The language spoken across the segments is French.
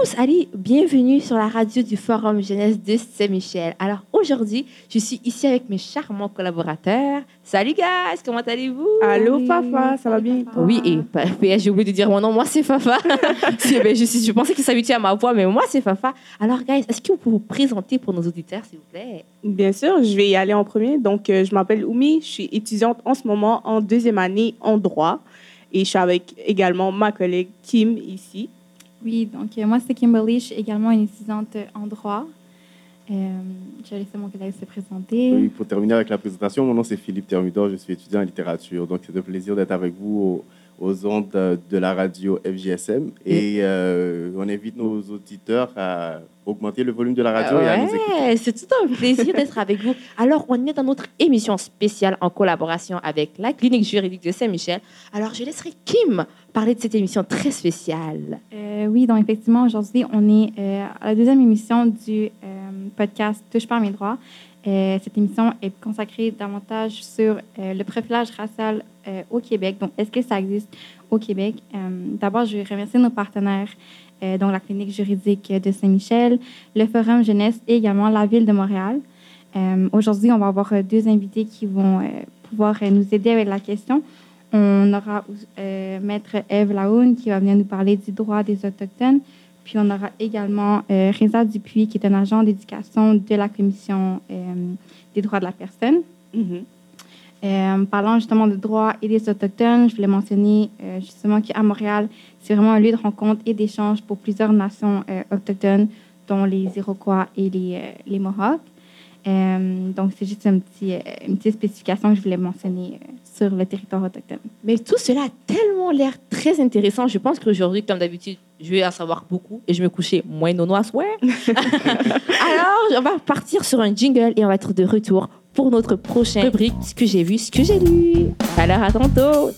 Tous! Allez, bienvenue sur la radio du Forum Jeunesse de Saint-Michel. Alors aujourd'hui, je suis ici avec mes charmants collaborateurs. Salut guys, comment allez-vous? Allô, Fafa, ça va bien? Oui, et j'ai oublié de dire mon nom, moi c'est Fafa. Ben, je, suis- je pensais qu'il s'habituait à ma voix, mais moi c'est Fafa. Alors guys, est-ce que vous pouvez vous présenter pour nos auditeurs, s'il vous plaît? Bien sûr, je vais y aller en premier. Donc, euh, je m'appelle Oumi, je suis étudiante en ce moment en deuxième année en droit. Et je suis avec également ma collègue Kim ici. Oui, donc euh, moi, c'est Kimberly. Je suis également une étudiante en droit. Euh, je vais laisser mon collègue se présenter. Oui, pour terminer avec la présentation, mon nom c'est Philippe Thermidor, je suis étudiant en littérature. Donc c'est un plaisir d'être avec vous aux, ondes de la radio FGSM. Et euh, on invite nos auditeurs à augmenter le volume de la radio et à nous écouter. Ouais, c'est tout un plaisir d'être avec vous. Alors, on est dans notre émission spéciale en collaboration avec la clinique juridique de Saint-Michel. Alors, je laisserai Kim parler de cette émission très spéciale. Euh, oui, donc effectivement, aujourd'hui, on est euh, à la deuxième émission du euh, podcast Touche pas à mes droits. Euh, cette émission est consacrée davantage sur euh, le profilage racial euh, au Québec. Donc, est-ce que ça existe au Québec? D'abord, je vais remercier nos partenaires, dont la clinique juridique de Saint-Michel, le Forum Jeunesse et également la Ville de Montréal. Aujourd'hui, on va avoir deux invités qui vont pouvoir nous aider avec la question. On aura Maître Eve Laoun qui va venir nous parler du droit des Autochtones. Puis on aura également euh, Reza Dupuis qui est un agent d'éducation de la Commission euh, des droits de la personne. Mhm. Euh, parlant justement de droits et des Autochtones, je voulais mentionner euh, justement qu'à Montréal, c'est vraiment un lieu de rencontre et d'échange pour plusieurs nations autochtones, dont les Iroquois et les, les Mohawks. Donc, c'est juste un petit, euh, une petite spécification que je voulais mentionner sur le territoire autochtone. Mais tout cela a tellement l'air très intéressant. Je pense qu'aujourd'hui, comme d'habitude, je vais en savoir beaucoup et je vais me coucher moins nono à soir. Alors, on va partir sur un jingle et on va être de retour pour notre prochaine rubrique Ce que j'ai vu, ce que j'ai lu. Alors, à tantôt!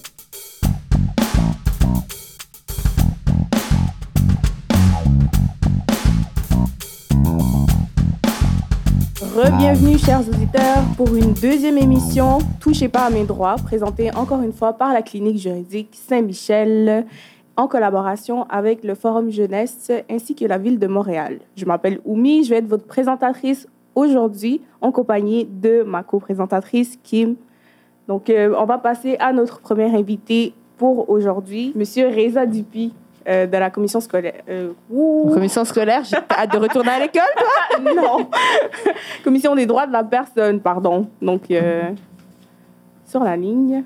Re-bienvenue, chers auditeurs, pour une deuxième émission Touchez pas à mes droits, présentée encore une fois par la clinique juridique Saint-Michel, en collaboration avec le Forum Jeunesse ainsi que la Ville de Montréal. Je m'appelle Oumi, je vais être votre présentatrice aujourd'hui, en compagnie de ma co-présentatrice Kim. Donc, euh, on va passer à notre premier invité pour aujourd'hui, Monsieur Reza Dupuis. Euh, de la commission scolaire. Euh. Commission scolaire, j'ai hâte de retourner à l'école. non. Commission des droits de la personne, pardon. Donc, euh, sur la ligne.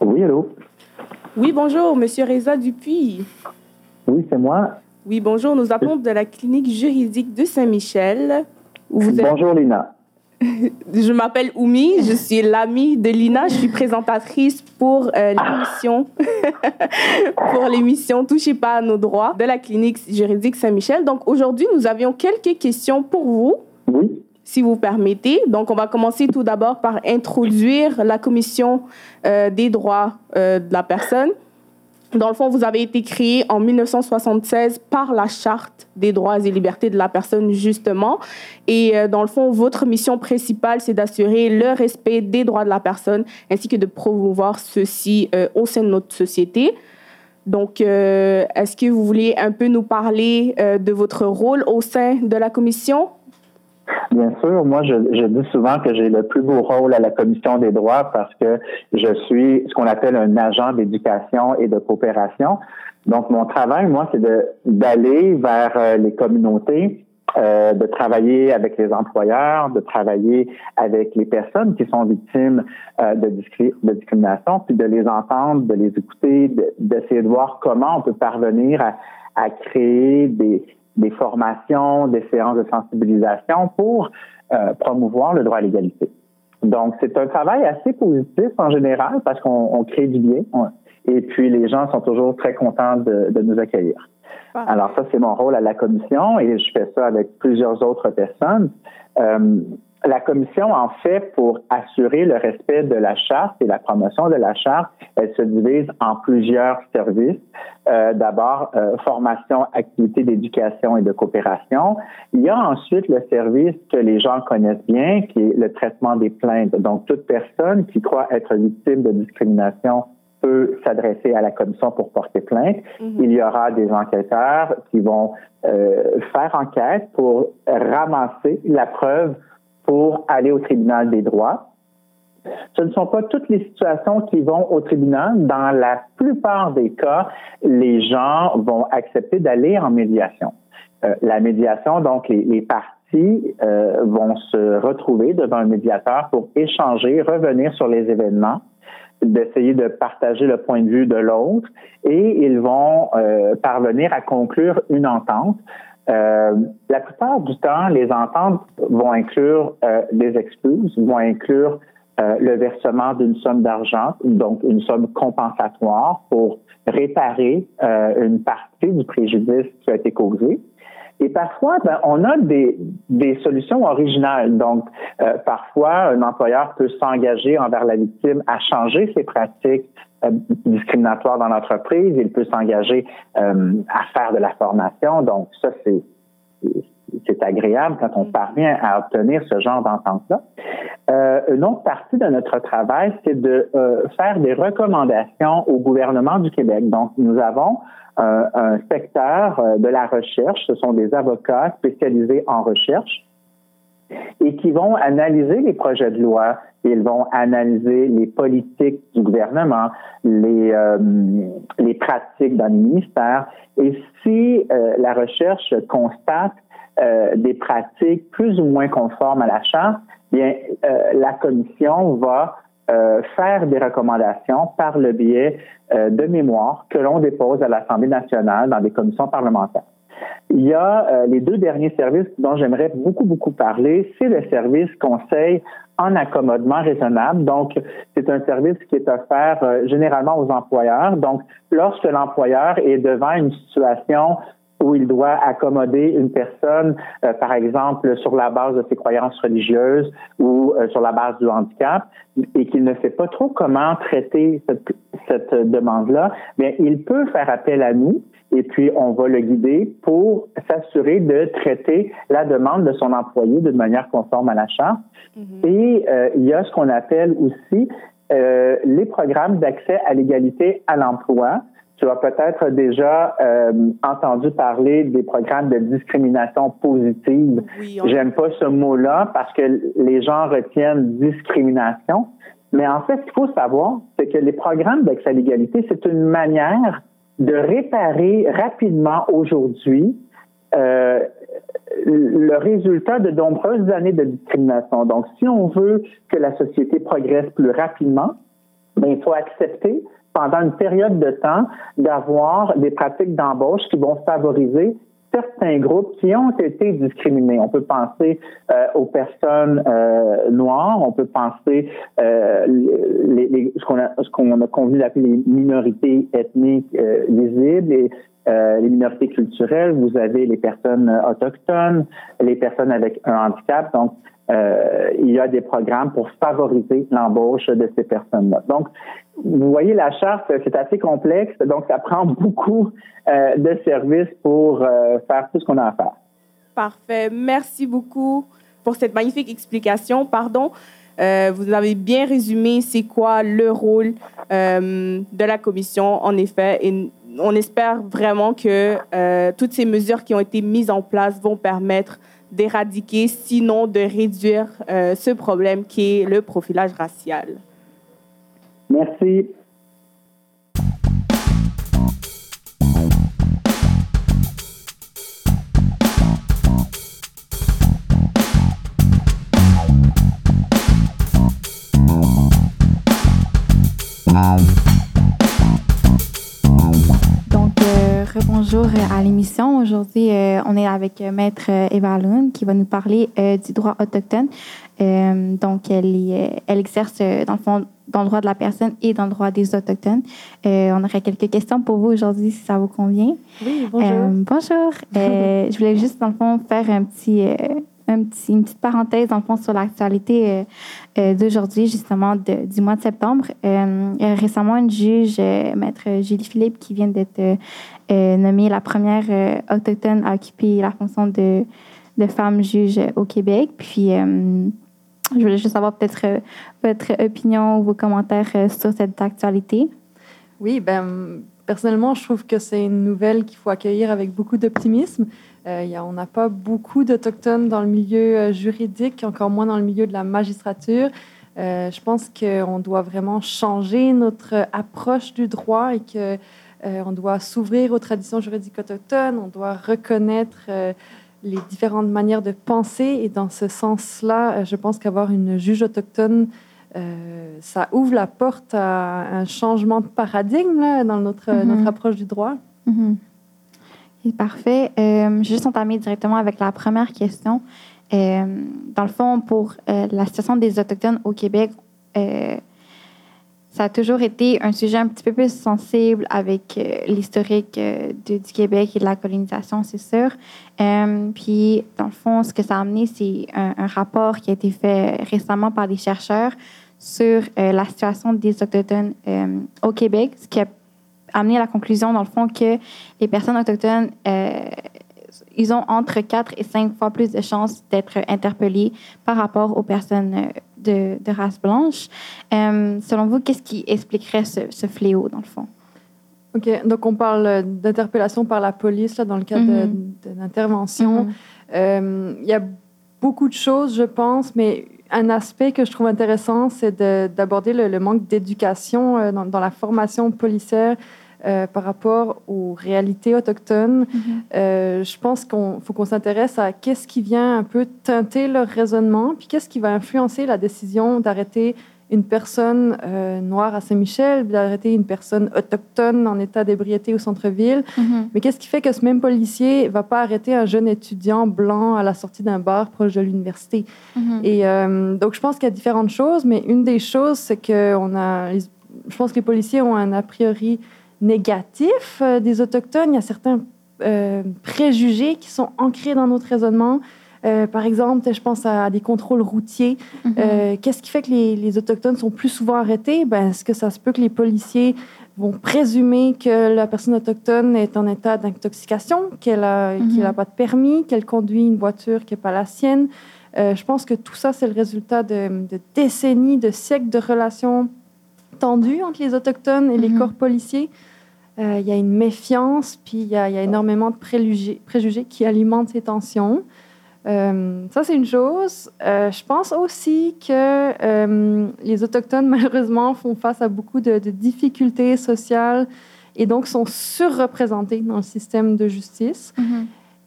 Oui, allô? Oui, bonjour, Monsieur Reza Dupuis. Oui, c'est moi. Oui, bonjour, nous appelons de la clinique juridique de Saint-Michel. Où Vous êtes- Bonjour, Lina. Je m'appelle Oumi, je suis l'amie de Lina, je suis présentatrice pour euh, l'émission pour l'émission Touchez pas à nos droits de la clinique juridique Saint-Michel. Donc aujourd'hui, nous avions quelques questions pour vous, Oui, si vous permettez. Donc on va commencer tout d'abord par introduire la commission euh, des droits euh, de la personne. Dans le fond, vous avez été créé en 1976 par la Charte des droits et libertés de la personne, justement. Et euh, dans le fond, votre mission principale, c'est d'assurer le respect des droits de la personne ainsi que de promouvoir ceux-ci euh, au sein de notre société. Donc, euh, est-ce que vous voulez un peu nous parler euh, de votre rôle au sein de la commission? Bien sûr. Moi, je, je dis souvent que j'ai le plus beau rôle à la Commission des droits parce que je suis ce qu'on appelle un agent d'éducation et de coopération. Donc, mon travail, moi, c'est de d'aller vers euh, les communautés, euh, de travailler avec les employeurs, de travailler avec les personnes qui sont victimes euh, de, discri- de discrimination, puis de les entendre, de les écouter, de- d'essayer de voir comment on peut parvenir à, à créer des, des formations, des séances de sensibilisation pour euh, promouvoir le droit à l'égalité. Donc, c'est un travail assez positif en général parce qu'on crée du bien. Et puis, les gens sont toujours très contents de, de nous accueillir. Alors, ça, c'est mon rôle à la commission et je fais ça avec plusieurs autres personnes. Euh, la commission, en fait, pour assurer le respect de la charte et la promotion de la charte, elle se divise en plusieurs services. Euh, D'abord, euh, formation, activité d'éducation et de coopération. Il y a ensuite le service que les gens connaissent bien, qui est le traitement des plaintes. Donc, toute personne qui croit être victime de discrimination peut s'adresser à la commission pour porter plainte. Mhm. Il y aura des enquêteurs qui vont euh, faire enquête pour ramasser la preuve pour aller au tribunal des droits. Ce ne sont pas toutes les situations qui vont au tribunal. Dans la plupart des cas, les gens vont accepter d'aller en médiation. Euh, la médiation, donc les, les parties euh, vont se retrouver devant un médiateur pour échanger, revenir sur les événements, d'essayer de partager le point de vue de l'autre et ils vont euh, parvenir à conclure une entente euh, la plupart du temps, les ententes vont inclure euh, des excuses, vont inclure euh, le versement d'une somme d'argent, donc une somme compensatoire pour réparer une partie du préjudice qui a été causé. Et parfois, ben, on a des, des solutions originales. Donc, parfois, un employeur peut s'engager envers la victime à changer ses pratiques discriminatoires dans l'entreprise. Il peut s'engager à faire de la formation. Donc, ça, c'est c'est agréable quand on mm. parvient à obtenir ce genre d'entente-là. Euh, une autre partie de notre travail, c'est de euh, faire des recommandations au gouvernement du Québec. Donc, nous avons euh, un secteur euh, de la recherche, ce sont des avocats spécialisés en recherche et qui vont analyser les projets de loi, ils vont analyser les politiques du gouvernement, les, euh, pratiques dans les ministères. Et si euh, la recherche constate euh, des pratiques plus ou moins conformes à la charte, bien la commission va faire des recommandations par le biais de mémoires que l'on dépose à l'Assemblée nationale dans des commissions parlementaires. Il y a euh, les deux derniers services dont j'aimerais beaucoup, beaucoup parler. C'est le service conseil en accommodement raisonnable. Donc, c'est un service qui est offert euh, généralement aux employeurs. Donc, lorsque l'employeur est devant une situation où il doit accommoder une personne, euh, par exemple, sur la base de ses croyances religieuses ou sur la base du handicap, et qu'il ne sait pas trop comment traiter cette, cette demande-là, bien, il peut faire appel à nous et puis on va le guider pour s'assurer de traiter la demande de son employé de manière conforme à la charte. Mm-hmm. Et euh, il y a ce qu'on appelle aussi euh, les programmes d'accès à l'égalité à l'emploi. Tu as peut-être déjà euh, entendu parler des programmes de discrimination positive. J'aime pas ce mot-là parce que les gens retiennent discrimination. Mais en fait, ce qu'il faut savoir, c'est que les programmes d'accès à l'égalité, c'est une manière de réparer rapidement aujourd'hui euh, le résultat de nombreuses années de discrimination. Donc, si on veut que la société progresse plus rapidement, ben, il faut accepter pendant une période de temps d'avoir des pratiques d'embauche qui vont favoriser certains groupes qui ont été discriminés. On peut penser euh, aux personnes euh, noires, on peut penser euh, les, les, ce qu'on a, qu'on a convenu d'appeler les minorités ethniques euh, visibles et euh, les minorités culturelles. Vous avez les personnes autochtones, les personnes avec un handicap. Donc, euh, il y a des programmes pour favoriser l'embauche de ces personnes-là. Donc, vous voyez, la charte, c'est assez complexe, donc ça prend beaucoup euh, de services pour euh, faire tout ce qu'on a à faire. Parfait. Merci beaucoup pour cette magnifique explication. Pardon, vous avez bien résumé c'est quoi le rôle de la commission, en effet, et on espère vraiment que toutes ces mesures qui ont été mises en place vont permettre d'éradiquer, sinon de réduire euh, ce problème qui est le profilage racial. Merci. Bonjour à l'émission. Aujourd'hui, euh, on est avec euh, Maître euh, Eva Lund qui va nous parler euh, du droit autochtone. Euh, donc, elle, est- elle exerce euh, dans le fond dans le droit de la personne et dans le droit des autochtones. Euh, on aurait quelques questions pour vous aujourd'hui si ça vous convient. Oui, bonjour. Euh, bonjour. Euh, je voulais juste, dans le fond, faire un petit, euh, une petite parenthèse, sur l'actualité euh, euh, d'aujourd'hui, justement, du mois de septembre. Euh, récemment, une juge, Maître Julie Philippe, qui vient d'être nommée la première autochtone à occuper la fonction de, femme juge au Québec. Puis, je voulais juste savoir peut-être votre opinion ou vos commentaires sur cette actualité. Oui, ben, personnellement, je trouve que c'est une nouvelle qu'il faut accueillir avec beaucoup d'optimisme. Euh, on n'a pas beaucoup d'Autochtones dans le milieu euh, juridique, encore moins dans le milieu de la magistrature. Euh, je pense qu'on doit vraiment changer notre approche du droit et que euh, on doit s'ouvrir aux traditions juridiques autochtones, on doit reconnaître euh, les différentes manières de penser. Et dans ce sens-là, je pense qu'avoir une juge autochtone ça ouvre la porte à un changement de paradigme là, dans notre, Mhm. notre approche du droit. Mhm. Parfait. Euh, je vais juste entamer directement avec la première question. Euh, dans le fond, pour euh, la situation des Autochtones au Québec, ça a toujours été un sujet un petit peu plus sensible avec l'historique du Québec et de la colonisation, c'est sûr. Puis, dans le fond, ce que ça a amené, c'est un, rapport qui a été fait récemment par des chercheurs sur la situation des Autochtones au Québec, ce qui amené à la conclusion, dans le fond, que les personnes autochtones, euh, ils ont entre 4 et 5 fois plus de chances d'être interpellées par rapport aux personnes euh, de, de race blanche. Euh, selon vous, qu'est-ce qui expliquerait ce, ce fléau, dans le fond? OK, donc on parle d'interpellation par la police là, dans le cadre Mhm. de- d'intervention. Euh, Il y a beaucoup de choses, je pense, mais un aspect que je trouve intéressant, c'est de- d'aborder le, le manque d'éducation euh, dans, dans la formation policière euh, par rapport aux réalités autochtones. Euh, je pense qu'il faut qu'on s'intéresse à qu'est-ce qui vient un peu teinter leur raisonnement, puis qu'est-ce qui va influencer la décision d'arrêter une personne euh, noire à Saint-Michel, d'arrêter une personne autochtone en état d'ébriété au centre-ville. Mais qu'est-ce qui fait que ce même policier va pas arrêter un jeune étudiant blanc à la sortie d'un bar proche de l'université? Et euh, donc, je pense qu'il y a différentes choses, mais une des choses, c'est que on a, je pense que les policiers ont un a priori négatif euh, des Autochtones. Il y a certains préjugés qui sont ancrés dans notre raisonnement. Euh, par exemple, je pense à des contrôles routiers. Euh, Qu'est-ce qui fait que les, les Autochtones sont plus souvent arrêtés? Ben, Est-ce que ça se peut que les policiers vont présumer que la personne autochtone est en état d'intoxication, qu'elle n'a Mhm. pas de permis, qu'elle conduit une voiture qui n'est pas la sienne? Euh, je pense que tout ça, c'est le résultat de, de décennies, de siècles de relations tendues entre les Autochtones et les Mhm. corps policiers. Euh, Il y a une méfiance, puis il y, a il y a énormément de préjugés, préjugés qui alimentent ces tensions. Euh, ça, c'est une chose. Euh, je pense aussi que euh, les Autochtones, malheureusement, font face à beaucoup de, de difficultés sociales et donc sont surreprésentés dans le système de justice.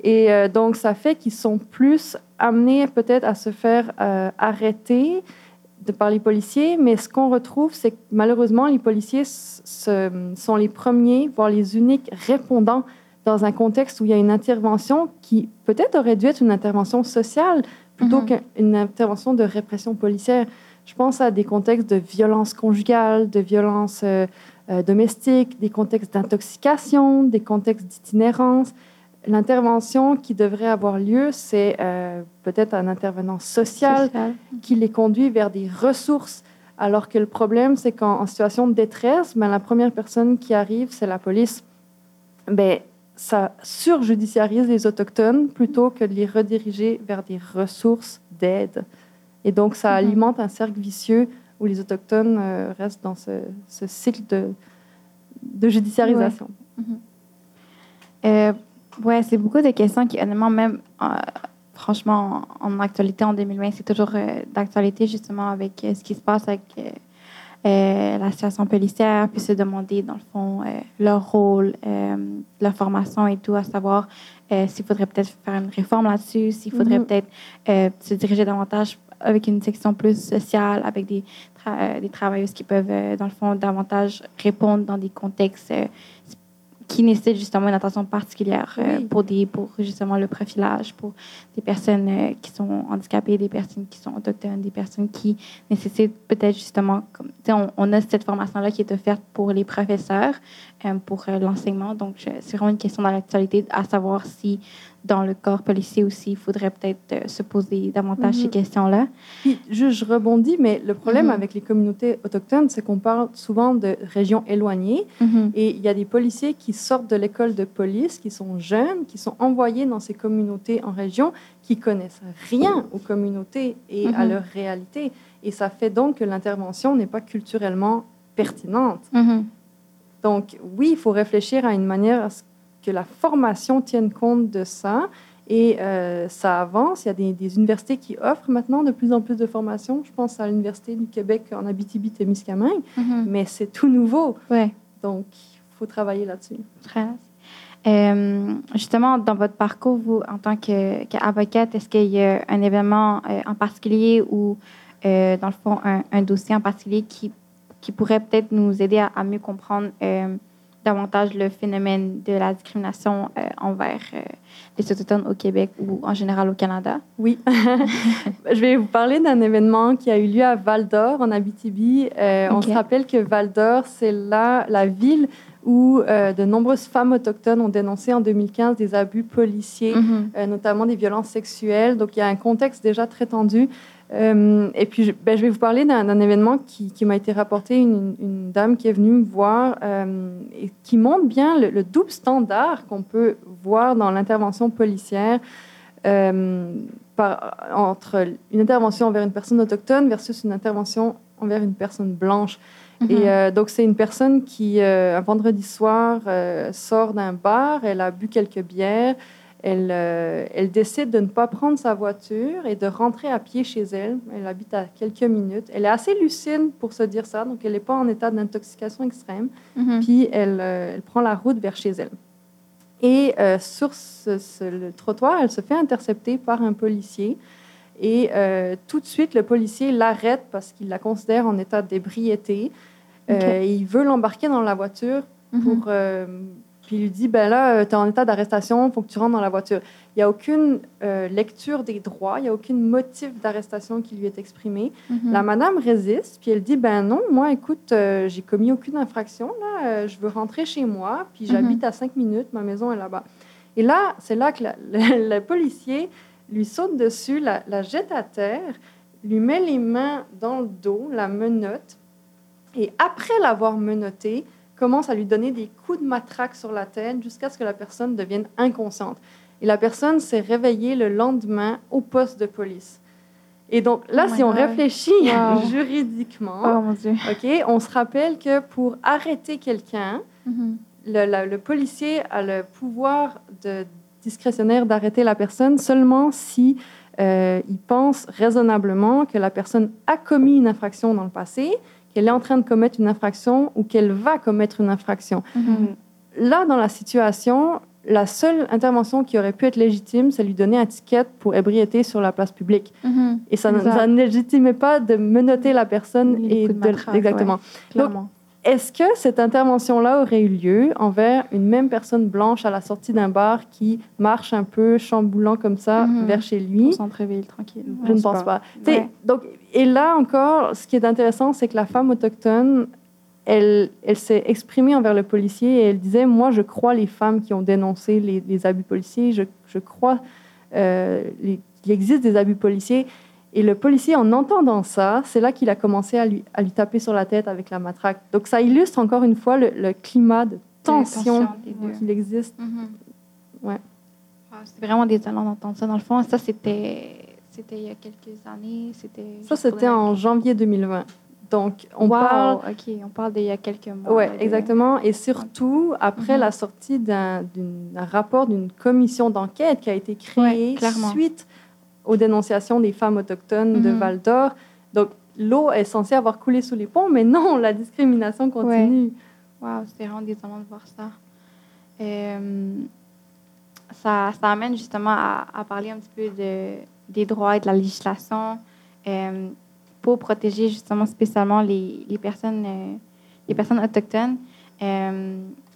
Et euh, donc, ça fait qu'ils sont plus amenés peut-être à se faire arrêter de par les policiers. Mais ce qu'on retrouve, c'est que malheureusement, les policiers se- sont les premiers, voire les uniques répondants dans un contexte où il y a une intervention qui peut-être aurait dû être une intervention sociale plutôt Mhm. qu'une intervention de répression policière. Je pense à des contextes de violence conjugale, de violence euh, euh, domestique, des contextes d'intoxication, des contextes d'itinérance. L'intervention qui devrait avoir lieu, c'est euh, peut-être un intervenant social, Social. qui les conduit vers des ressources. Alors que le problème, c'est qu'en en situation de détresse, ben, la première personne qui arrive, c'est la police. Ben, ça surjudiciarise les Autochtones plutôt que de les rediriger vers des ressources d'aide. Et donc, ça Mhm. alimente un cercle vicieux où les Autochtones euh, restent dans ce, ce cycle de, de judiciarisation. Euh, ouais, c'est beaucoup de questions qui, honnêtement, même, euh, franchement, en, en actualité en 2020, c'est toujours d'actualité, justement, avec ce qui se passe avec euh, la situation policière, puis se demander, dans le fond, euh, leur rôle, euh, leur formation et tout, à savoir euh, s'il faudrait peut-être faire une réforme là-dessus, s'il faudrait Mhm. peut-être se diriger davantage avec une section plus sociale, avec des, tra- des travailleuses qui peuvent, dans le fond, davantage répondre dans des contextes qui nécessitent justement une attention particulière euh, Oui. pour, des, pour justement le profilage, pour des personnes euh, qui sont handicapées, des personnes qui sont autochtones, des personnes qui nécessitent peut-être justement, comme, tu sais, on, on a cette formation-là qui est offerte pour les professeurs, euh, pour l'enseignement. Donc, c'est vraiment une question dans l'actualité à savoir si dans le corps policier aussi, il faudrait peut-être euh, se poser davantage Mhm. ces questions-là. Puis, je, je rebondis, mais le problème Mhm. avec les communautés autochtones, c'est qu'on parle souvent de régions éloignées. Mhm. Et il y a des policiers qui sortent de l'école de police, qui sont jeunes, qui sont envoyés dans ces communautés en région, qui connaissent rien aux communautés et à Mhm. leur réalité. Et ça fait donc que l'intervention n'est pas culturellement pertinente. Mhm. Donc, oui, il faut réfléchir à une manière à ce que la formation tienne compte de ça. Et euh, ça avance. Il y a des, des universités qui offrent maintenant de plus en plus de formations. Je pense à l'Université du Québec en Abitibi-Témiscamingue, Mhm. mais c'est tout nouveau. Ouais. Donc, il faut travailler là-dessus. Euh, justement, dans votre parcours, vous, en tant qu'avocate, est-ce qu'il y a un événement euh, en particulier ou, euh, dans le fond, un, un dossier en particulier qui, qui pourrait peut-être nous aider à, à mieux comprendre davantage le phénomène de la discrimination euh, envers euh, les Autochtones au Québec ou en général au Canada? Oui. Je vais vous parler d'un événement qui a eu lieu à Val d'Or, en Abitibi. Euh, On se rappelle que Val d'Or, c'est là la ville où de nombreuses femmes autochtones ont dénoncé en 2015 des abus policiers, Mhm. notamment des violences sexuelles. Donc, il y a un contexte déjà très tendu. Euh, et puis, je, ben, je vais vous parler d'un événement qui, qui m'a été rapporté, une, une dame qui est venue me voir euh, et qui montre bien le, le double standard qu'on peut voir dans l'intervention policière euh, par- entre une intervention envers une personne autochtone versus une intervention envers une personne blanche. Mhm. Et donc, c'est une personne qui, un vendredi soir, sort d'un bar, elle a bu quelques bières, elle, euh, elle décide de ne pas prendre sa voiture et de rentrer à pied chez elle. Elle habite à quelques minutes. Elle est assez lucide pour se dire ça, donc elle n'est pas en état d'intoxication extrême. Mhm. Puis elle, euh, elle prend la route vers chez elle. Et euh, sur ce- ce- le trottoir, elle se fait intercepter par un policier. Et tout de suite, le policier l'arrête parce qu'il la considère en état d'ébriété. Et il veut l'embarquer dans la voiture Mhm. pour. Puis il lui dit ben là, tu es en état d'arrestation, il faut que tu rentres dans la voiture. Il n'y a aucune euh, lecture des droits, il n'y a aucun motif d'arrestation qui lui est exprimé. Mhm. La madame résiste, puis elle dit ben non, moi, écoute, euh, j'ai commis aucune infraction, là, euh, je veux rentrer chez moi, puis j'habite à cinq minutes, ma maison est là-bas. Et là, c'est là que la- le, le policier lui saute dessus, la, la jette à terre, lui met les mains dans le dos, la menotte, et après l'avoir menottée, commence à lui donner des coups de matraque sur la tête jusqu'à ce que la personne devienne inconsciente. Et la personne s'est réveillée le lendemain au poste de police. Et donc là, Oh si on God. réfléchit Wow. juridiquement, Oh mon Dieu. OK, on se rappelle que pour arrêter quelqu'un, Mhm. le, la- le policier a le pouvoir de, discrétionnaire d'arrêter la personne seulement si euh, il pense raisonnablement que la personne a commis une infraction dans le passé, qu'elle est en train de commettre une infraction ou qu'elle va commettre une infraction. Mhm. Là, dans la situation, la seule intervention qui aurait pu être légitime, c'est lui donner un ticket pour ébriété sur la place publique. Mhm. Et ça, ne- Exact. ça ne légitimait pas de menotter la personne et de de, matraque, exactement. Est-ce que cette intervention-là aurait eu lieu envers une même personne blanche à la sortie d'un bar qui marche un peu chamboulant comme ça Mhm. vers chez lui? centre-ville, tranquille. Je ne pense pas. Donc, et là encore, ce qui est intéressant, c'est que la femme autochtone, elle, elle s'est exprimée envers le policier et elle disait, moi, je crois les femmes qui ont dénoncé les, les abus policiers, je, je crois euh, qu'il existe des abus policiers. Et le policier, en entendant ça, c'est là qu'il a commencé à lui, à lui taper sur la tête avec la matraque. Donc, ça illustre encore une fois le, le climat de tension qu'il existe. Mhm. Ouais. Ah, C'est vraiment désolant d'entendre ça. Dans le fond, ça, c'était c'était il y a quelques années. C'était Ça, c'était en janvier 2020. Donc, on Wow, parle OK. On parle d'il y a quelques mois. Oui, de- exactement. Et surtout, après Mhm. la sortie d'un rapport d'une commission d'enquête qui a été créée Ouais, suite aux dénonciations des femmes autochtones de Mhm. Val d'Or. Donc, l'eau est censée avoir coulé sous les ponts, mais non, la discrimination continue. Wow, c'était vraiment désolant de voir ça. Euh, ça. Ça amène justement à, à parler un petit peu de, des droits et de la législation euh, pour protéger justement spécialement les, les personnes, euh, les personnes autochtones.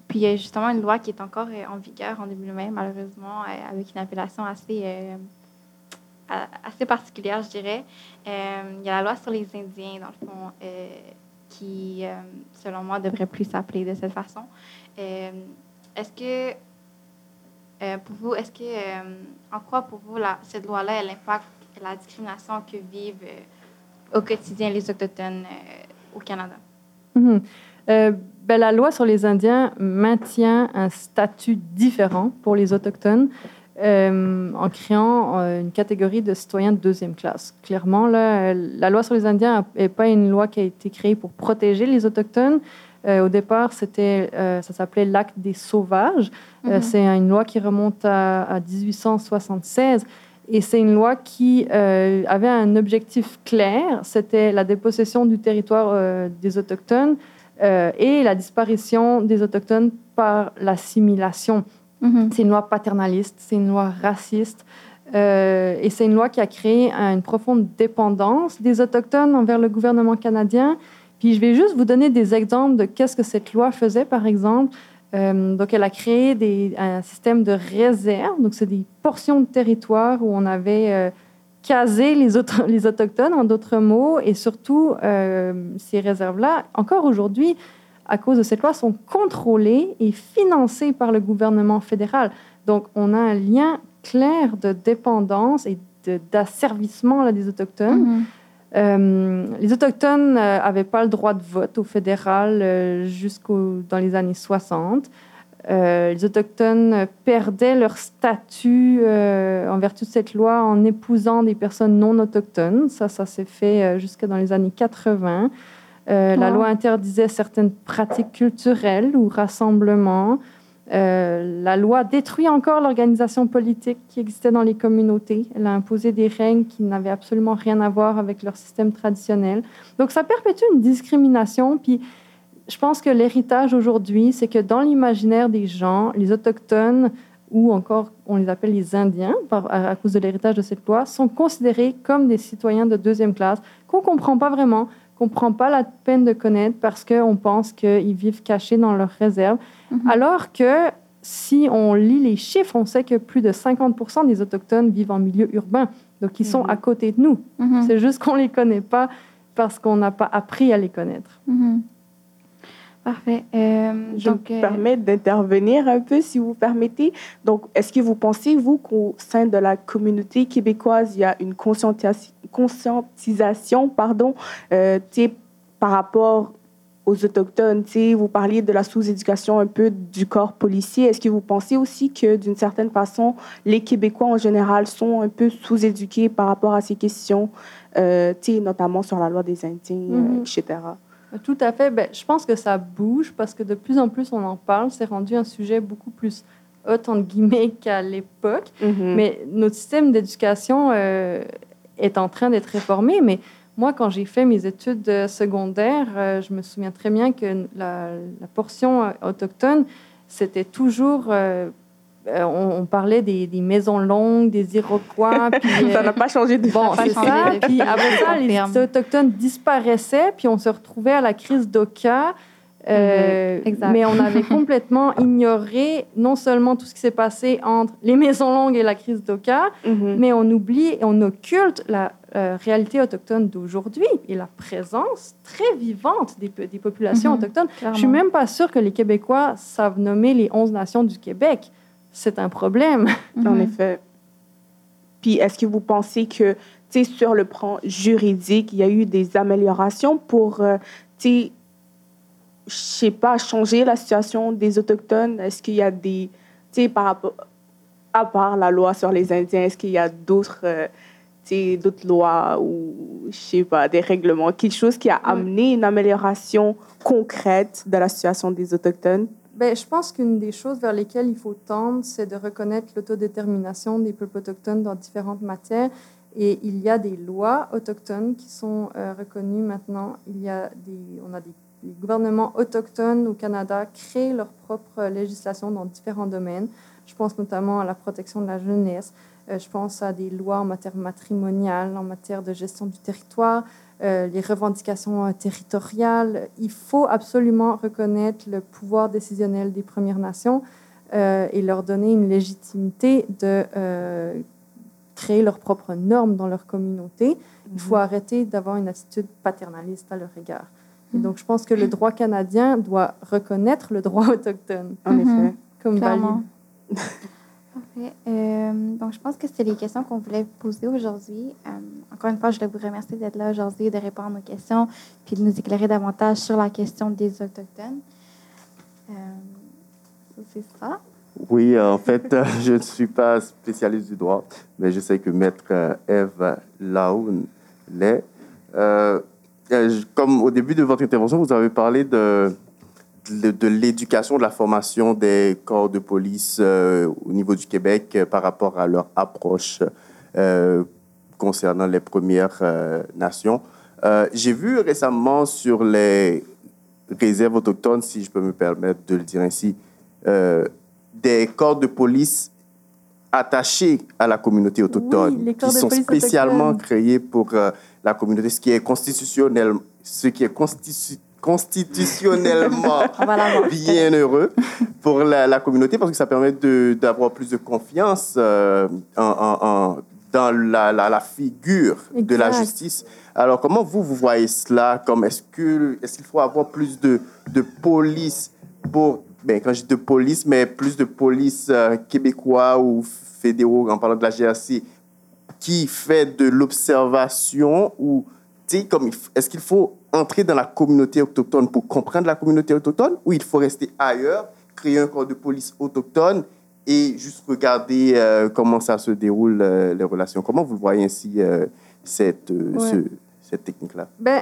Puis il y a justement une loi qui est encore en vigueur en 2020, malheureusement, avec une appellation assez, assez particulière, je dirais. il y a la loi sur les Indiens, dans le fond, qui, selon moi, devrait plus s'appeler de cette façon. est-ce que, pour vous, est-ce que, en quoi pour vous cette loi-là, elle impacte la discrimination que vivent au quotidien les Autochtones au Canada? Mhm. Euh, ben, la loi sur les Indiens maintient un statut différent pour les Autochtones euh, en créant euh, une catégorie de citoyens de deuxième classe. Clairement, là, la loi sur les Indiens n'est pas une loi qui a été créée pour protéger les Autochtones. au départ, c'était, ça s'appelait l'acte des sauvages. Mhm. c'est une loi qui remonte à, à 1876. Et c'est une loi qui avait un objectif clair, c'était la dépossession du territoire des Autochtones euh, et la disparition des Autochtones par l'assimilation. Mhm. C'est une loi paternaliste, c'est une loi raciste. Euh, et c'est une loi qui a créé une profonde dépendance des Autochtones envers le gouvernement canadien. Puis je vais juste vous donner des exemples de qu'est-ce que cette loi faisait, par exemple. Euh, donc, elle a créé un système de réserve. Donc, c'est des portions de territoire où on avait caser les, autres, les Autochtones, en d'autres mots, et surtout, euh, ces réserves-là, encore aujourd'hui, à cause de cette loi, sont contrôlées et financées par le gouvernement fédéral. Donc, on a un lien clair de dépendance et d'asservissement des Autochtones. Mm-hmm. Euh, les Autochtones n'avaient euh, pas le droit de vote au fédéral jusqu'au dans les années 60. Euh, les Autochtones perdaient leur statut euh, en vertu de cette loi en épousant des personnes non autochtones. Ça, ça s'est fait euh, jusque dans les années 80. La loi interdisait certaines pratiques culturelles ou rassemblements. la loi détruit encore l'organisation politique qui existait dans les communautés. Elle a imposé des règles qui n'avaient absolument rien à voir avec leur système traditionnel. Donc, ça perpétue une discrimination. Puis, je pense que l'héritage aujourd'hui, c'est que dans l'imaginaire des gens, les autochtones ou encore on les appelle les Indiens à, cause de l'héritage de cette loi, sont considérés comme des citoyens de deuxième classe qu'on ne comprend pas vraiment, qu'on ne prend pas la peine de connaître parce qu'on pense qu'ils vivent cachés dans leurs réserves. Mhm. Alors que si on lit les chiffres, on sait que plus de 50 des Autochtones vivent en milieu urbain. Donc, ils sont mhm. à côté de nous. Mhm. C'est juste qu'on ne les connaît pas parce qu'on n'a pas appris à les connaître. Parfait. Euh, je me euh, permets d'intervenir un peu, si vous permettez. Donc, est-ce que vous pensez, vous, qu'au sein de la communauté québécoise, il y a une conscientisation, pardon, euh, par rapport aux Autochtones? Vous parliez de la sous-éducation un peu du corps policier. Est-ce que vous pensez aussi que, d'une certaine façon, les Québécois en général sont un peu sous-éduqués par rapport à ces questions, euh, notamment sur la loi des Indiens, mm-hmm. etc.? Tout à fait. Ben, je pense que ça bouge parce que de plus en plus on en parle. C'est rendu un sujet beaucoup plus hot, entre guillemets, qu'à l'époque. Mm-hmm. Mais notre système d'éducation euh, est en train d'être réformé. Mais moi, quand j'ai fait mes études secondaires, euh, je me souviens très bien que la, la portion euh, autochtone, c'était toujours euh, on, parlait des, maisons longues, des Iroquois. Puis, ça n'a euh, pas changé de Bon, c'est ça. Puis après ça, les Autochtones disparaissaient, puis on se retrouvait à la crise d'Oka. Euh, mhm, mais on avait complètement ignoré non seulement tout ce qui s'est passé entre les maisons longues et la crise d'Oka, mhm. mais on oublie et on occulte la réalité autochtone d'aujourd'hui et la présence très vivante des, des populations mhm, autochtones. Je Je suis même pas sûre que les Québécois savent nommer les 11 nations du Québec c'est un problème. En mhm. effet. Puis, est-ce que vous pensez que, tu sais, sur le plan juridique, il y a eu des améliorations pour, euh, tu sais, je sais pas, changer la situation des Autochtones? Est-ce qu'il y a des, tu sais, par rapport, à part la loi sur les Indiens, est-ce qu'il y a d'autres, euh, tu sais, d'autres lois ou, je sais pas, des règlements, quelque chose qui a amené une amélioration concrète de la situation des Autochtones? Ben, je pense qu'une des choses vers lesquelles il faut tendre, c'est de reconnaître l'autodétermination des peuples autochtones dans différentes matières. Et il y a des lois autochtones qui sont euh, reconnues maintenant. Il y a on a des, gouvernements autochtones au Canada créent leur propre législation dans différents domaines. Je pense notamment à la protection de la jeunesse. Euh, je pense à des lois en matière matrimoniale, en matière de gestion du territoire. Euh, les revendications euh, territoriales. Il faut absolument reconnaître le pouvoir décisionnel des Premières Nations euh, et leur donner une légitimité de euh, créer leurs propres normes dans leur communauté. Il faut arrêter d'avoir une attitude paternaliste à leur égard. Et donc, je pense que le droit canadien doit reconnaître le droit autochtone En effet. comme Clairement. valide. Parfait. Euh, donc, je pense que c'était les questions qu'on voulait poser aujourd'hui. Euh, encore une fois, je voulais vous remercier d'être là aujourd'hui, de répondre aux questions, puis de nous éclairer davantage sur la question des Autochtones. Euh, c'est ça. Oui, en fait, je ne suis pas spécialiste du droit, mais je sais que Maître Eve Laoun l'est. Comme au début de votre intervention, vous avez parlé de, de, de l'éducation, de la formation des corps de police euh, au niveau du Québec euh, par rapport à leur approche euh, concernant les Premières Nations. J'ai vu récemment sur les réserves autochtones, si je peux me permettre de le dire ainsi, des corps de police attachés à la communauté autochtone, les corps qui sont spécialement créés pour la communauté, ce qui est constitutionnel, ce qui est constitu- constitutionnellement On va l'avoir. bien heureux pour la, la communauté parce que ça permet d'avoir plus de confiance euh, en- en- en- dans la, la- la figure de la justice. Alors, comment vous, vous voyez cela? Comme est-ce qu'il faut avoir plus de, de police pour, ben, quand je dis de police, mais plus de police euh, québécois ou fédéraux, en parlant de la GRC, qui fait de l'observation ou, tu sais, comme, est-ce qu'il faut entrer dans la communauté autochtone pour comprendre la communauté autochtone ou il faut rester ailleurs, créer un corps de police autochtone et juste regarder euh, comment ça se déroule, euh, les relations? Comment vous le voyez ainsi, euh, cette, euh, Ouais. ce- cette technique-là? Ben,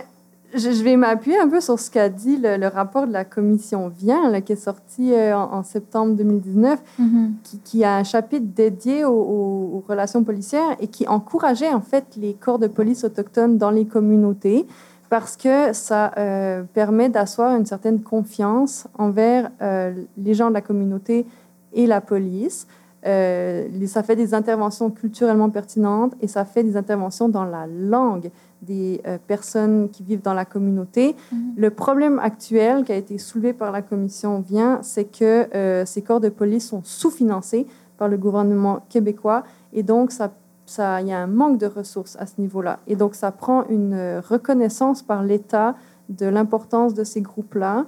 je, je vais m'appuyer un peu sur ce qu'a dit le, le rapport de la commission Vient, là, qui est sorti euh, en, en septembre 2019, Mhm. qui, qui a un chapitre dédié aux, aux- aux relations policières et qui encourageait en fait les corps de police autochtones dans les communautés parce que ça euh, permet d'asseoir une certaine confiance envers euh, les gens de la communauté et la police. Euh, ça fait des interventions culturellement pertinentes et ça fait des interventions dans la langue des personnes qui vivent dans la communauté. Le problème actuel qui a été soulevé par la commission vient, c'est que ces corps de police sont sous-financés par le gouvernement québécois et donc ça, il y a un manque de ressources à ce niveau-là. Et donc ça prend une euh, reconnaissance par l'État de l'importance de ces groupes-là.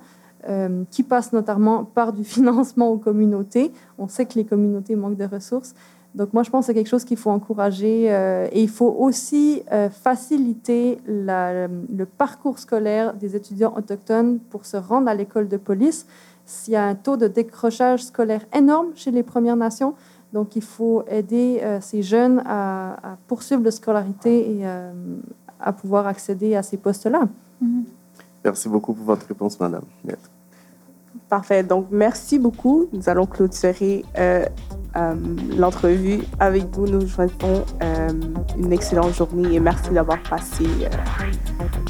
euh, qui passe notamment par du financement aux communautés. On sait que les communautés manquent de ressources. Donc moi, je pense que c'est quelque chose qu'il faut encourager euh, et il faut aussi faciliter le parcours scolaire des étudiants autochtones pour se rendre à l'école de police. S'il y a un taux de décrochage scolaire énorme chez les Premières Nations, donc il faut aider euh, ces jeunes à, à poursuivre leur scolarité et euh, à pouvoir accéder à ces postes-là. Merci beaucoup pour votre réponse, madame. Maître. Parfait. Donc, merci beaucoup. Nous allons clôturer euh, euh, l'entrevue avec vous. Nous vous souhaitons euh, une excellente journée et merci d'avoir passé euh,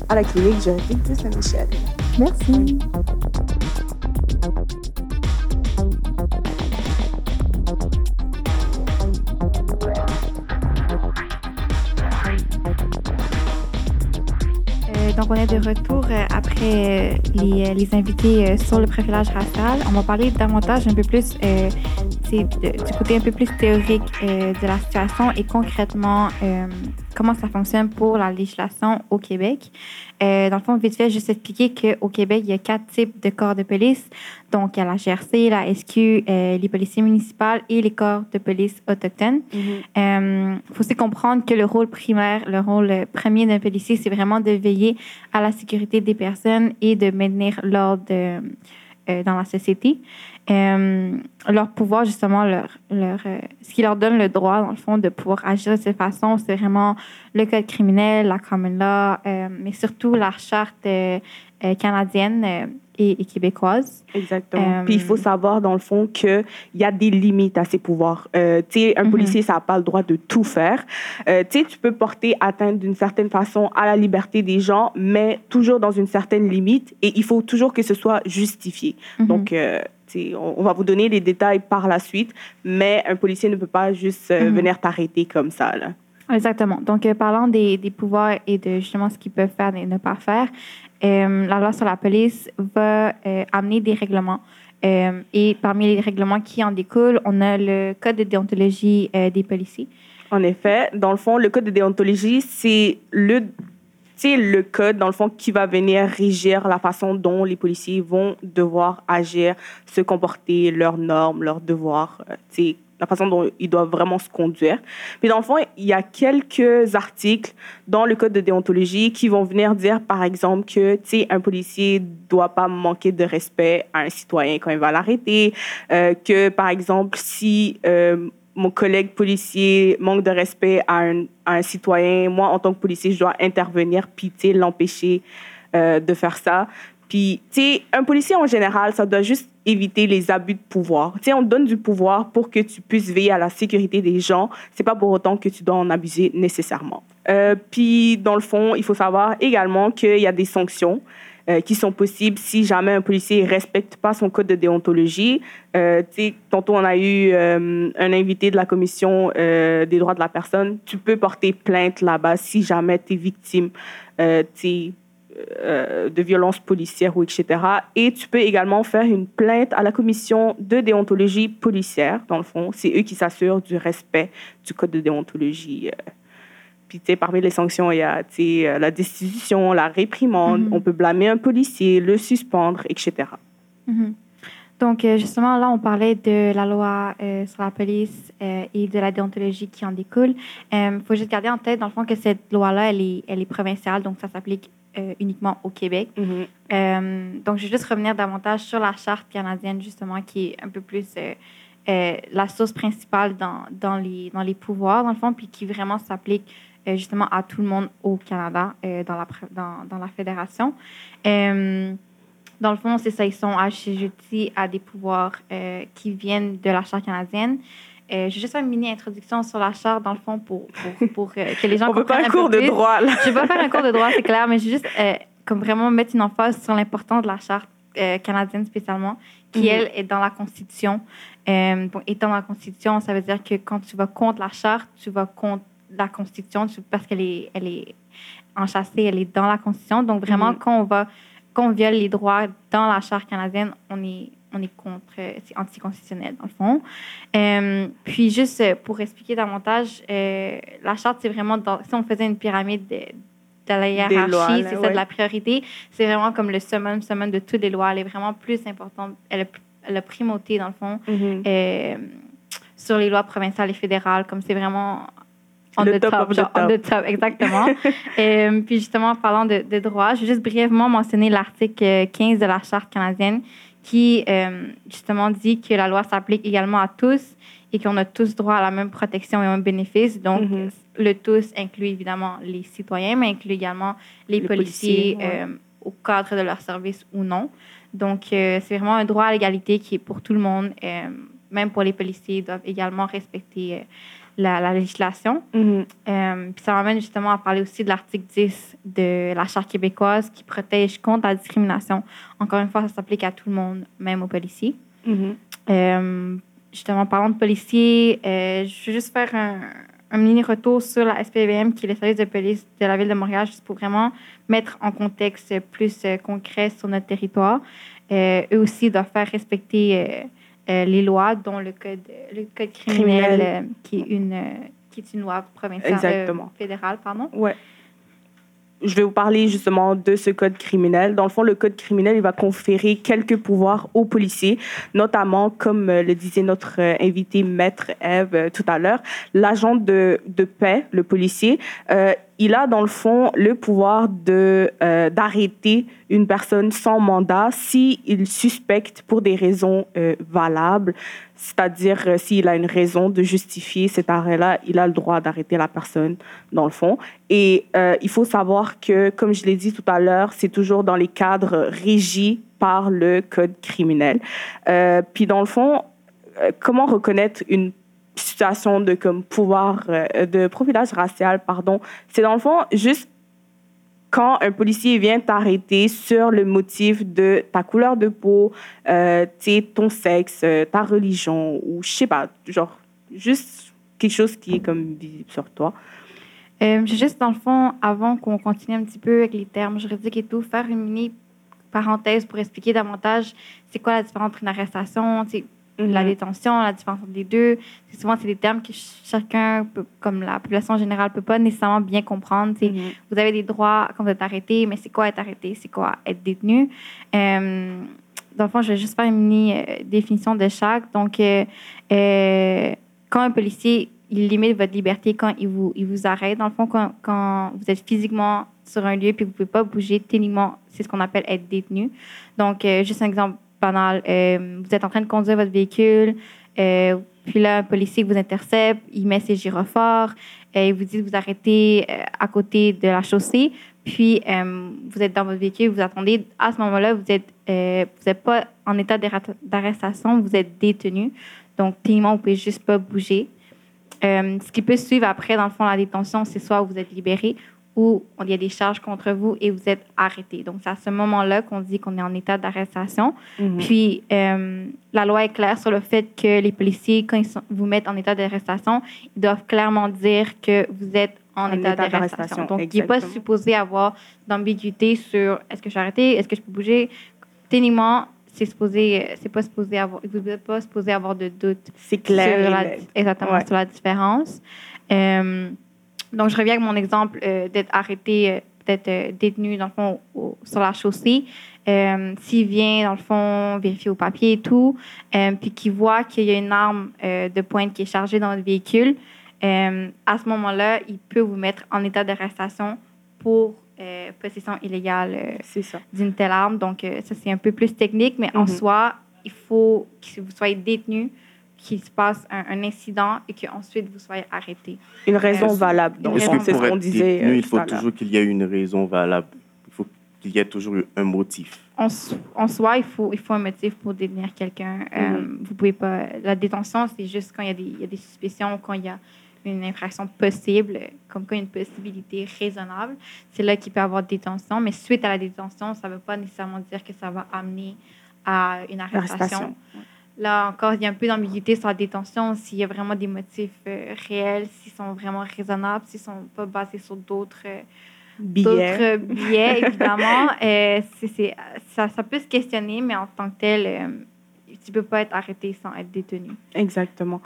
à la clinique juridique de Saint-Michel. Merci. On est de retour euh, après euh, les, euh, les invités sur le profilage racial. On va parler davantage un peu plus du côté un peu plus théorique de la situation et concrètement comment ça fonctionne pour la législation au Québec. Euh, dans le fond, vite fait, juste expliquer qu'au Québec, il y a quatre types de corps de police. Donc, il y a la GRC, la SQ, euh, les policiers municipaux et les corps de police autochtones. Il faut aussi comprendre que le rôle primaire, le rôle euh, premier d'un policier, c'est vraiment de veiller à la sécurité des personnes et de maintenir l'ordre euh, euh, dans la société. Euh, leur pouvoir, justement, leur, leur, euh, ce qui leur donne le droit, dans le fond, de pouvoir agir de cette façon, c'est vraiment le code criminel, la common law, euh, mais surtout la charte canadienne et, et québécoise. Exactement. Puis il faut savoir, dans le fond, qu'il y a des limites à ses pouvoirs. Tu sais, un Mhm. policier, ça n'a pas le droit de tout faire. Tu sais, tu peux porter atteinte d'une certaine façon à la liberté des gens, mais toujours dans une certaine limite. Et il faut toujours que ce soit justifié. Mhm. Donc, on, on va vous donner les détails par la suite, mais un policier ne peut pas juste euh, Mhm. venir t'arrêter comme ça. Là. Exactement. Donc, euh, parlant des, des, pouvoirs et de justement ce qu'ils peuvent faire et ne pas faire, euh, la loi sur la police va amener des règlements. Et parmi les règlements qui en découlent, on a le code de déontologie des policiers. En effet, dans le fond, le code de déontologie, c'est le, le code, dans le fond, qui va venir régir la façon dont les policiers vont devoir agir, se comporter, leurs normes, leurs devoirs, euh, la façon dont ils doivent vraiment se conduire. Puis dans le fond, il y a quelques articles dans le code de déontologie qui vont venir dire, par exemple, que un policier doit pas manquer de respect à un citoyen quand il va l'arrêter, euh, que par exemple, si euh, mon collègue policier manque de respect à un, citoyen, moi, en tant que policier, je dois intervenir, puis l'empêcher euh, de faire ça. Puis, tu sais, un policier en général, ça doit juste éviter les abus de pouvoir. Tu sais, on donne du pouvoir pour que tu puisses veiller à la sécurité des gens. C'est pas pour autant que tu dois en abuser nécessairement. Euh, puis, dans le fond, il faut savoir également qu'il y a des sanctions. Euh, qui sont possibles si jamais un policier ne respecte pas son code de déontologie. Euh, tantôt, on a eu euh, un invité de la Commission des droits de la personne. Tu peux porter plainte là-bas si jamais tu es victime de violences policières ou etc. Et tu peux également faire une plainte à la Commission de déontologie policière, dans le fond. C'est eux qui s'assurent du respect du code de déontologie puis, parmi les sanctions, il y a euh, la destitution, la réprimande. Mm -hmm. On peut blâmer un policier, le suspendre, etc. Mm -hmm. Donc, euh, justement, là, on parlait de la loi euh, sur la police euh, et de la déontologie qui en découle. Il faut juste garder en tête, dans le fond, que cette loi-là, elle est, elle est provinciale, donc ça s'applique uniquement au Québec. Mm -hmm. donc, je vais juste revenir davantage sur la charte canadienne, justement, qui est un peu plus la source principale dans, dans, les, dans les pouvoirs, dans le fond, puis qui vraiment s'applique justement à tout le monde au Canada, euh, dans, la, dans, dans, la fédération. Euh, dans le fond, c'est ça, ils sont assujettis à des pouvoirs qui viennent de la Charte canadienne. Euh, je vais juste faire une mini introduction sur la charte, dans le fond, pour, pour, pour euh, que les gens On comprennent. Pas un, cours de droit, là. Je vais pas faire un cours de droit, c'est clair, mais je vais juste euh, comme vraiment mettre une emphase sur l'importance de la charte canadienne spécialement, qui, mm -hmm. elle, est dans la Constitution. bon, étant dans la Constitution, ça veut dire que quand tu vas contre la charte, tu vas contre la Constitution parce qu'elle est, elle est enchâssée, elle est dans la Constitution. Donc, vraiment, mm -hmm. quand, on va, quand on viole les droits dans la Charte canadienne, on est, on est contre, c'est anticonstitutionnel, dans le fond. Euh, puis, juste pour expliquer davantage, euh, la Charte, c'est vraiment, dans, si on faisait une pyramide de, de la hiérarchie, c'est ça, de la priorité, c'est vraiment comme le summum, summum de toutes les lois. Elle est vraiment plus importante, elle a, elle a primauté, dans le fond, mm -hmm. euh, sur les lois provinciales et fédérales, comme c'est vraiment on le the top, top, of genre, the on the top, exactement. euh, puis justement, en parlant de, de droit, je vais juste brièvement mentionner l'article 15 de la Charte canadienne qui, euh, justement, dit que la loi s'applique également à tous et qu'on a tous droit à la même protection et au même bénéfice. Donc, mm -hmm. le tous inclut évidemment les citoyens, mais inclut également les, les policiers, policiers ouais. euh, au cadre de leur service ou non. Donc, euh, c'est vraiment un droit à l'égalité qui est pour tout le monde. même pour les policiers, ils doivent également respecter la, la, législation. Mm -hmm. euh, puis ça m'amène justement à parler aussi de l'article 10 de la Charte québécoise qui protège contre la discrimination. Encore une fois, ça s'applique à tout le monde, même aux policiers. Mm -hmm. euh, justement, parlant de policiers, euh, je vais juste faire un, un, mini retour sur la SPVM, qui est le service de police de la ville de Montréal, juste pour vraiment mettre en contexte plus concret sur notre territoire. eux aussi doivent faire respecter euh, les lois, dont le code, le code criminel. Euh, qui, est une, qui est une loi provinciale, Exactement. fédérale. Pardon. Ouais. Je vais vous parler justement de ce code criminel. Dans le fond, le code criminel, il va conférer quelques pouvoirs aux policiers, notamment, comme le disait notre invité, maître Eve, tout à l'heure, l'agent de, de paix, le policier, euh, il a dans le fond le pouvoir de euh, d'arrêter une personne sans mandat s'il suspecte pour des raisons euh, valables, c'est-à-dire euh, s'il a une raison de justifier cet arrêt-là, il a le droit d'arrêter la personne dans le fond. Et il faut savoir que, comme je l'ai dit tout à l'heure, c'est toujours dans les cadres régis par le code criminel. puis dans le fond, comment reconnaître une situation de comme pouvoir euh, de profilage racial pardon. C'est dans le fond juste quand un policier vient t'arrêter sur le motif de ta couleur de peau euh, ton sexe ta religion ou je sais pas genre juste quelque chose qui est comme visible sur toi. Euh, juste, dans le fond, avant qu'on continue un petit peu avec les termes juridiques et tout, faire une mini parenthèse pour expliquer davantage c'est quoi la différence entre une arrestation, la Mhm. détention, la différence entre les deux. Souvent, c'est des termes que ch- chacun, peut- comme la population générale, peut pas nécessairement bien comprendre. Mhm. Vous avez des droits quand vous êtes arrêté, mais c'est quoi être arrêté? C'est quoi être détenu? Euh, dans le fond, je vais juste faire une mini euh, définition de chaque. Donc, euh, quand un policier, il limite votre liberté quand il vous, il vous arrête. Dans le fond, quand, quand vous êtes physiquement sur un lieu puis que vous ne pouvez pas bouger, techniquement, c'est ce qu'on appelle être détenu. Donc, euh, juste un exemple euh, vous êtes en train de conduire votre véhicule, euh, puis là, un policier vous intercepte, il met ses gyrophares, euh, il vous dit de vous arrêter à côté de la chaussée, puis vous êtes dans votre véhicule, vous attendez. À ce moment-là, vous êtes, vous n'êtes pas en état d'arrestation, vous êtes détenu. Donc, techniquement, vous ne pouvez juste pas bouger. Ce qui peut suivre après, dans le fond, la détention, c'est soit vous êtes libéré ou il y a des charges contre vous et vous êtes arrêté. Donc, c'est à ce moment-là qu'on dit qu'on est en état d'arrestation. Mhm. Puis, euh, la loi est claire sur le fait que les policiers, quand ils sont- vous mettent en état d'arrestation, ils doivent clairement dire que vous êtes en, En état, état d'arrestation. Donc, il n'est pas exactement. supposé avoir d'ambiguïté sur est-ce que je suis arrêté, est-ce que je peux bouger. Techniquement, c'est supposé, c'est pas supposé avoir, vous n'êtes pas supposé avoir de doute C'est clair. sur la, exactement Ouais. sur la différence. Euh, donc, je reviens avec mon exemple euh, d'être arrêté, euh, d'être euh, détenu, dans le fond, au- sur la chaussée. Euh, S'il vient, dans le fond, vérifier au papier et tout, puis qu'il voit qu'il y a une arme de pointe qui est chargée dans votre véhicule, à ce moment-là, il peut vous mettre en état d'arrestation pour possession illégale d'une telle arme. Donc, ça, c'est un peu plus technique, mais en Mhm. soi, il faut que vous soyez détenu, qu'il se passe un, un incident et qu'ensuite vous soyez arrêté. Une raison Est-ce- valable. Donc, Est-ce raison. que c'est ce pour qu'on être disait. détenu, euh, il faut toujours qu'il y ait une raison valable. Il faut qu'il y ait toujours un motif. En, so- en soi, il faut, il faut un motif pour détenir quelqu'un. Euh, Mhm. vous pouvez pas. La détention, c'est juste quand il y, a des, il y a des suspicions, quand il y a une infraction possible, comme quand il y a une possibilité raisonnable. C'est là qu'il peut y avoir détention. Mais suite à la détention, ça ne veut pas nécessairement dire que ça va amener à une arrestation. Arrestation. Là encore, il y a un peu d'ambiguïté sur la détention, s'il y a vraiment des motifs euh, réels, s'ils sont vraiment raisonnables, s'ils ne sont pas basés sur d'autres euh, Billet. d'autres billets, évidemment. Euh, c'est- ça, ça peut se questionner, mais en tant que tel, euh, tu ne peux pas être arrêté sans être détenu. Exactement.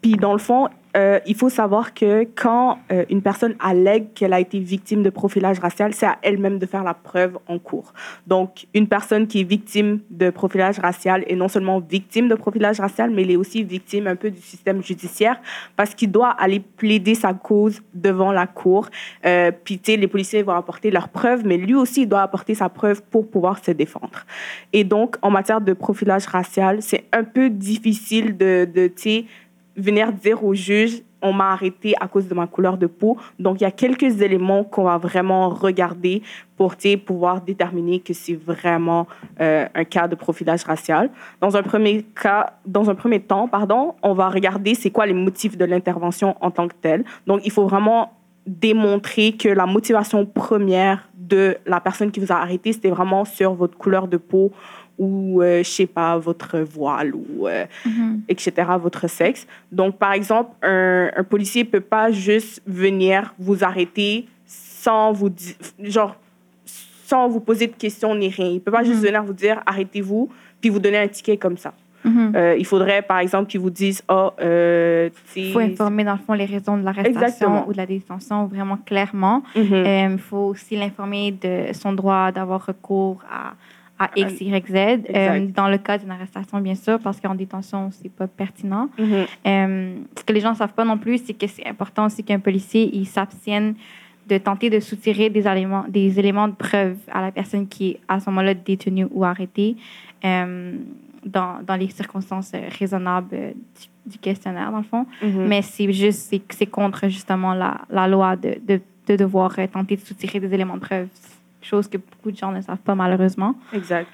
Puis dans le fond, euh, il faut savoir que quand euh, une personne allègue qu'elle a été victime de profilage racial, c'est à elle-même de faire la preuve en cours. Donc, une personne qui est victime de profilage racial est non seulement victime de profilage racial, mais elle est aussi victime un peu du système judiciaire parce qu'il doit aller plaider sa cause devant la cour. Euh, puis, les policiers vont apporter leurs preuves, mais lui aussi, il doit apporter sa preuve pour pouvoir se défendre. Et donc, en matière de profilage racial, c'est un peu difficile de, de tu sais, venir dire au juge on m'a arrêté à cause de ma couleur de peau. Donc, il y a quelques éléments qu'on va vraiment regarder pour pouvoir déterminer que c'est vraiment euh, un cas de profilage racial. Dans un premier cas, dans un premier temps, pardon, on va regarder c'est quoi les motifs de l'intervention en tant que telle. Donc, il faut vraiment démontrer que la motivation première de la personne qui vous a arrêté, c'était vraiment sur votre couleur de peau ou, euh, je sais pas, votre voile ou, euh, etc., votre sexe. Donc, par exemple, un, un policier peut pas juste venir vous arrêter sans vous genre, sans vous poser de questions ni rien. Il peut pas juste venir vous dire arrêtez-vous puis vous donner un ticket comme ça. Mhm. Euh, il faudrait, par exemple, qu'ils vous disent oh, euh, tu Il faut informer, dans le fond, les raisons de l'arrestation Exactement. ou de la détention vraiment clairement. Mhm. Euh, Il faut aussi l'informer de son droit d'avoir recours à, à X, Y, Z. Euh, dans le cas d'une arrestation, bien sûr, parce qu'en détention, c'est pas pertinent. Mhm. Euh, ce que les gens ne savent pas non plus, c'est que c'est important aussi qu'un policier il s'abstienne de tenter de soutirer des éléments, des éléments de preuve à la personne qui est à ce moment-là détenue ou arrêtée euh, dans, dans les circonstances raisonnables du, du questionnaire, dans le fond. Mhm. Mais c'est juste, c'est, contre justement la, la loi de, de, de devoir tenter de soutirer des éléments de preuve, chose que beaucoup de gens ne savent pas malheureusement. Exact.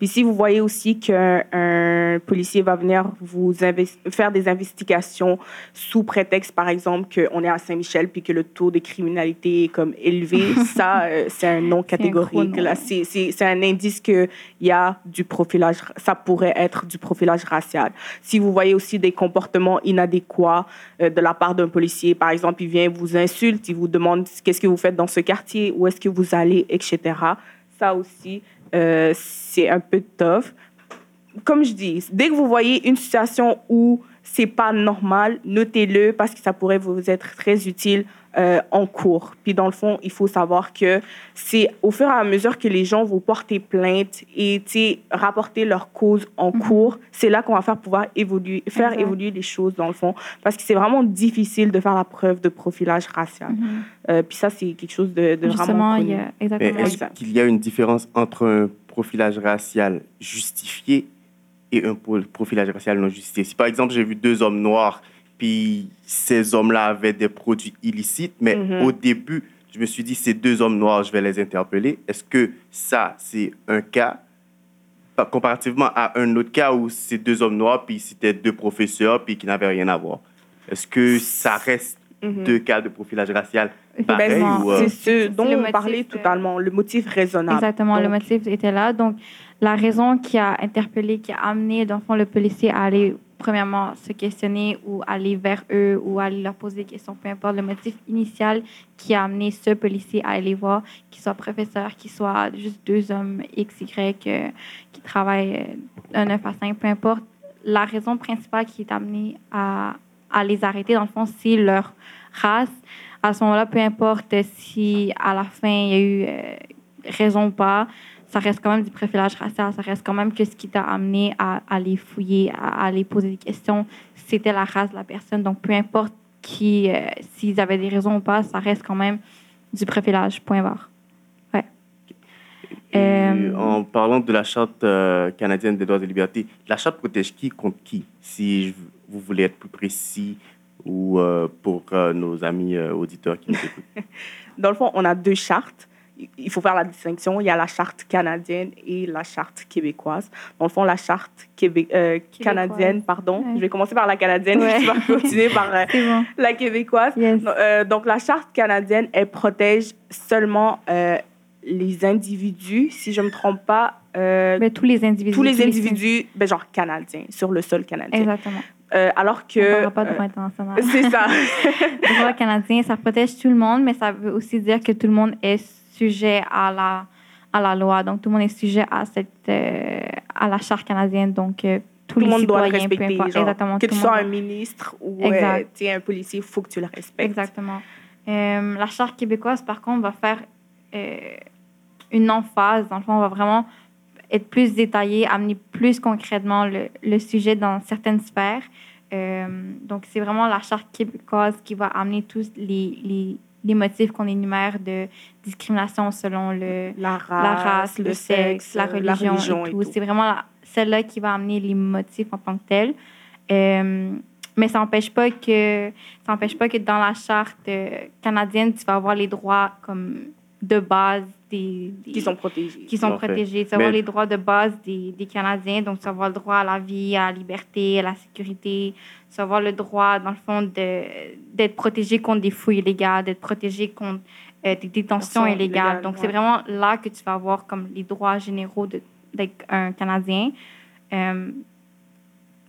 Puis si vous voyez aussi qu'un un policier va venir vous faire des investigations sous prétexte, par exemple, qu'on est à Saint-Michel puis que le taux de criminalité est comme élevé, ça, euh, c'est un non catégorique. c'est un indice qu'il y a du profilage, ça pourrait être du profilage racial. Si vous voyez aussi des comportements inadéquats euh, de la part d'un policier, par exemple, il vient vous insulte, il vous demande qu'est-ce que vous faites dans ce quartier, où est-ce que vous allez, etc. Ça aussi, euh, c'est un peu tough. Comme je dis, dès que vous voyez une situation où c'est pas normal, notez-le parce que ça pourrait vous être très utile euh, en cours. Puis dans le fond, il faut savoir que c'est au fur et à mesure que les gens vont porter plainte et rapporter leur cause en cours, c'est là qu'on va faire pouvoir évoluer, faire Exact. évoluer les choses dans le fond. Parce que c'est vraiment difficile de faire la preuve de profilage racial. Mhm. Euh, puis ça, c'est quelque chose de, de Justement, vraiment il connu. y a Mais exactement. est-ce qu'il y a une différence entre un profilage racial justifié et un profilage racial non justifié? Si par exemple, j'ai vu deux hommes noirs, puis ces hommes-là avaient des produits illicites, mais Mhm. au début, je me suis dit, ces deux hommes noirs, je vais les interpeller. Est-ce que ça, c'est un cas? Par- comparativement à un autre cas où c'est deux hommes noirs, puis c'était deux professeurs, puis qui n'avaient rien à voir Est-ce que ça reste Mhm. deux cas de profilage racial Ben, pareil Effectivement. ou, euh, C'est ce dont on parlait euh, totalement, le motif raisonnable. Exactement, le motif était là. Donc, la raison qui a interpellé, qui a amené, dans le fond, le policier à aller, premièrement, se questionner ou aller vers eux ou aller leur poser des questions, peu importe le motif initial qui a amené ce policier à aller voir, qu'il soit professeur, qu'il soit juste deux hommes X, Y euh, qui travaillent euh, un 9 à 5, peu importe. La raison principale qui est amenée à, à les arrêter, dans le fond, c'est leur race. À ce moment-là, peu importe si à la fin il y a eu euh, raison ou pas, ça reste quand même du profilage racial, ça reste quand même que ce qui t'a amené à, à les fouiller, à, à les poser des questions, c'était la race de la personne. Donc, peu importe qui, euh, s'ils avaient des raisons ou pas, ça reste quand même du profilage, point barre. Ouais. Et Euh, En parlant de la Charte euh, canadienne des droits et libertés, la Charte protège qui contre qui? Si je- vous voulez être plus précis ou euh, pour euh, nos amis euh, auditeurs qui nous écoutent. Dans le fond, on a deux chartes. Il faut faire la distinction. Il y a la charte canadienne et la charte québécoise. Dans le fond, la charte québé- euh, canadienne, pardon. Ouais. Je vais commencer par la canadienne, Ouais. je vais continuer par euh, bon. la québécoise. Yes. Euh, donc, la charte canadienne, elle protège seulement les individus, si je ne me trompe pas, Mais tous les individus. tous les individus, ben, genre canadiens, sur le sol canadien. Exactement. Euh, alors On que. parlera pas de droit international. c'est ça. Le droit canadien, ça protège tout le monde, mais ça veut aussi dire que tout le monde est sujet à la, à la loi. Donc, tout le monde est sujet à, cette, euh, à la charte canadienne. Donc, euh, tous tout le les monde doit le peu respecter. importe. genre, Exactement. que tu sois un ministre ou euh, un policier, il faut que tu le respectes. Exactement. Euh, la charte québécoise, par contre, va faire une emphase. Dans le fond, on va vraiment être plus détaillé, amener plus concrètement le, le sujet dans certaines sphères. Donc, c'est vraiment la charte québécoise qui va amener tous les, les, les motifs qu'on énumère de discrimination selon le, La race, la race, le, sexe, la religion, et tout. C'est vraiment celle-là qui va amener les motifs en tant que tels. Euh, mais ça n'empêche pas que ça n'empêche pas que dans la charte euh, canadienne, tu vas avoir les droits comme de base des, des- Qui sont protégés. qui sont protégés. Tu vas avoir Mais- les droits de base des, des Canadiens, donc tu vas avoir le droit à la vie, à la liberté, à la sécurité. Tu vas avoir le droit, dans le fond, de- d'être protégé contre des fouilles illégales, d'être protégé contre euh, des détentions illégales. illégales, Donc, ouais. c'est vraiment là que tu vas avoir comme les droits généraux de- d'être un Canadien. Euh,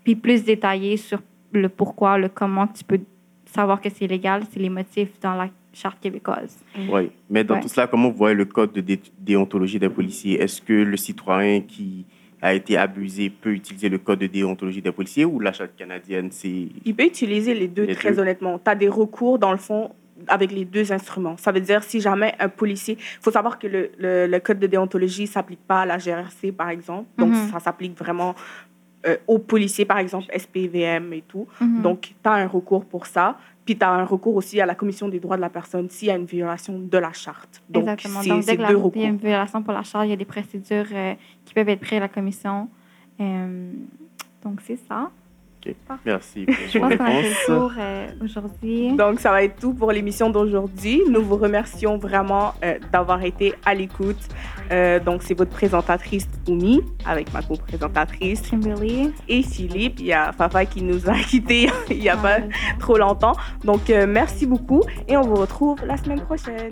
puis plus détaillé sur le pourquoi, le comment tu peux savoir que c'est légal, c'est les motifs dans la charte québécoise. Oui, mais dans Ouais. tout cela, comment vous voyez le code de dé- déontologie des policiers? Est-ce que le citoyen qui a été abusé peut utiliser le code de déontologie des policiers ou la charte canadienne, c'est... Il peut utiliser les deux, Les très deux. honnêtement. Tu as des recours, dans le fond, avec les deux instruments. Ça veut dire, si jamais un policier... Il faut savoir que le, le, le code de déontologie ne s'applique pas à la GRC, par exemple. Donc, Mhm. ça s'applique vraiment euh, aux policiers, par exemple, SPVM et tout. Mhm. Donc, tu as un recours pour ça. Puis, tu as un recours aussi à la Commission des droits de la personne s'il y a une violation de la charte. Donc, Exactement. Donc, dès que la- deux il y a une violation pour la charge, il y a des procédures euh, qui peuvent être prises à la commission. Euh, donc, c'est ça. Ok, merci Je pour pense euh, aujourd'hui. Donc, ça va être tout pour l'émission d'aujourd'hui. Nous vous remercions vraiment euh, d'avoir été à l'écoute. Euh, donc, c'est votre présentatrice Oumi avec ma co-présentatrice Kimberly. et Philippe. Il y a Fafa qui nous a quittés il n'y a pas Ah, trop longtemps. Donc, euh, merci beaucoup et on vous retrouve la semaine prochaine.